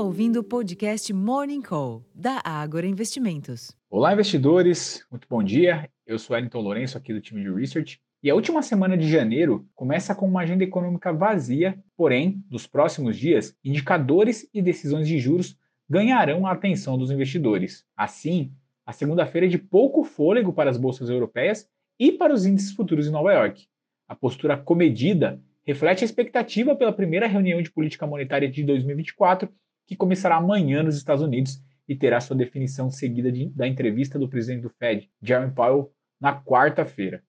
ouvindo o podcast Morning Call, da Ágora Investimentos. Olá, investidores. Muito bom dia. Eu sou Wellington Lourenço, aqui do time de Research. E a última semana de janeiro começa com uma agenda econômica vazia, porém, nos próximos dias, indicadores e decisões de juros ganharão a atenção dos investidores. Assim, a segunda-feira é de pouco fôlego para as bolsas europeias e para os índices futuros em Nova York. A postura comedida reflete a expectativa pela primeira reunião de política monetária de 2024, que começará amanhã nos Estados Unidos e terá sua definição seguida de, da entrevista do presidente do Fed, Jerome Powell, na quarta-feira.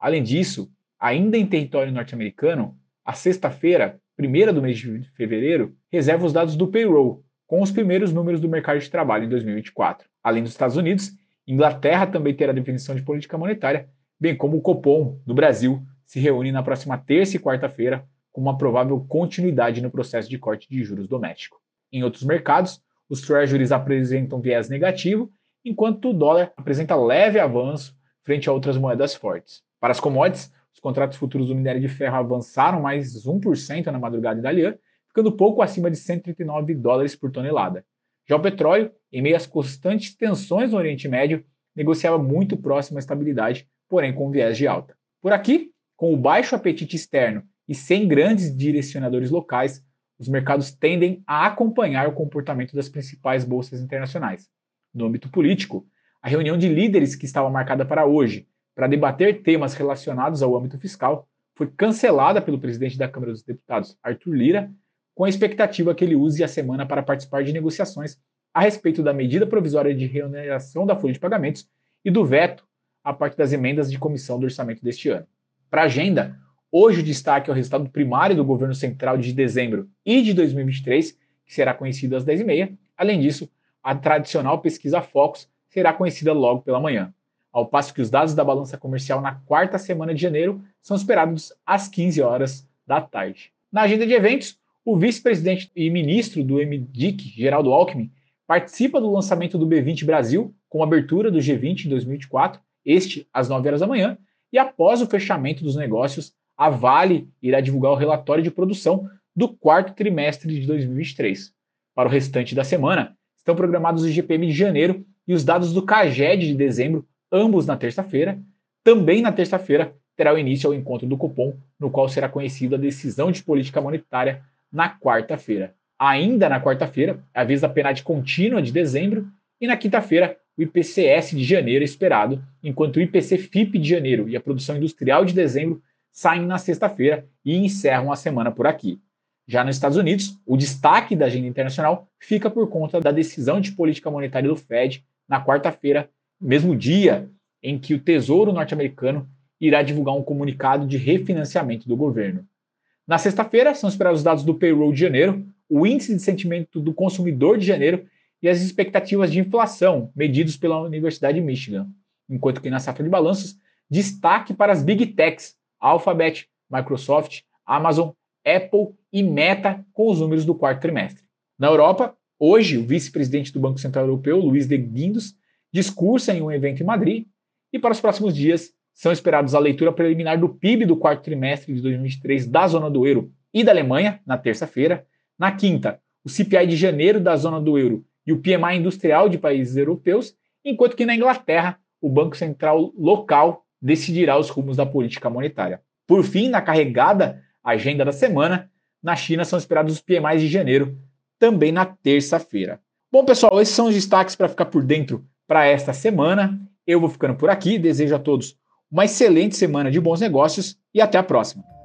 Além disso, ainda em território norte-americano, a sexta-feira, primeira do mês de fevereiro, reserva os dados do payroll, com os primeiros números do mercado de trabalho em 2024. Além dos Estados Unidos, Inglaterra também terá definição de política monetária, bem como o Copom, do Brasil, se reúne na próxima terça e quarta-feira com uma provável continuidade no processo de corte de juros doméstico. Em outros mercados, os treasuries apresentam viés negativo, enquanto o dólar apresenta leve avanço frente a outras moedas fortes. Para as commodities, os contratos futuros do minério de ferro avançaram mais 1% na madrugada italiana, ficando pouco acima de 139 dólares por tonelada. Já o petróleo, em meio às constantes tensões no Oriente Médio, negociava muito próximo à estabilidade, porém com viés de alta. Por aqui, com o baixo apetite externo e sem grandes direcionadores locais, os mercados tendem a acompanhar o comportamento das principais bolsas internacionais. No âmbito político, a reunião de líderes que estava marcada para hoje, para debater temas relacionados ao âmbito fiscal, foi cancelada pelo presidente da Câmara dos Deputados, Arthur Lira, com a expectativa que ele use a semana para participar de negociações a respeito da medida provisória de reoneração da folha de pagamentos e do veto à parte das emendas de comissão do orçamento deste ano. Para a agenda, hoje o destaque é o resultado primário do governo central de dezembro e de 2023, que será conhecido às 10h30. Além disso, a tradicional pesquisa Focus será conhecida logo pela manhã, ao passo que os dados da balança comercial na quarta semana de janeiro são esperados às 15 horas da tarde. Na agenda de eventos, o vice-presidente e ministro do MDIC, Geraldo Alckmin, participa do lançamento do B20 Brasil, com abertura do G20 em 2024, este às 9 horas da manhã, e após o fechamento dos negócios, a Vale irá divulgar o relatório de produção do quarto trimestre de 2023. Para o restante da semana, estão programados o GPM de janeiro e os dados do CAGED de dezembro, ambos na terça-feira. Também na terça-feira terá o início ao encontro do Copom, no qual será conhecida a decisão de política monetária na quarta-feira. Ainda na quarta-feira, a vez da PNAD contínua de dezembro e na quinta-feira, o IPCS de janeiro é esperado, enquanto o IPC-FIP de janeiro e a produção industrial de dezembro saem na sexta-feira e encerram a semana por aqui. Já nos Estados Unidos, o destaque da agenda internacional fica por conta da decisão de política monetária do Fed na quarta-feira, mesmo dia em que o Tesouro norte-americano irá divulgar um comunicado de refinanciamento do governo. Na sexta-feira, são esperados os dados do payroll de janeiro, o índice de sentimento do consumidor de janeiro e as expectativas de inflação medidos pela Universidade de Michigan. Enquanto que na safra de balanços, destaque para as Big Techs, Alphabet, Microsoft, Amazon, Apple e Meta com os números do quarto trimestre. Na Europa, hoje, o vice-presidente do Banco Central Europeu, Luiz de Guindos, discursa em um evento em Madrid e para os próximos dias são esperados a leitura preliminar do PIB do quarto trimestre de 2023 da zona do euro e da Alemanha, na terça-feira. Na quinta, o CPI de janeiro da zona do euro e o PMI industrial de países europeus, enquanto que na Inglaterra, o Banco Central local decidirá os rumos da política monetária. Por fim, na carregada agenda da semana, na China são esperados os PMIs de janeiro, também na terça-feira. Bom, pessoal, esses são os destaques para ficar por dentro para esta semana. Eu vou ficando por aqui, desejo a todos uma excelente semana de bons negócios e até a próxima.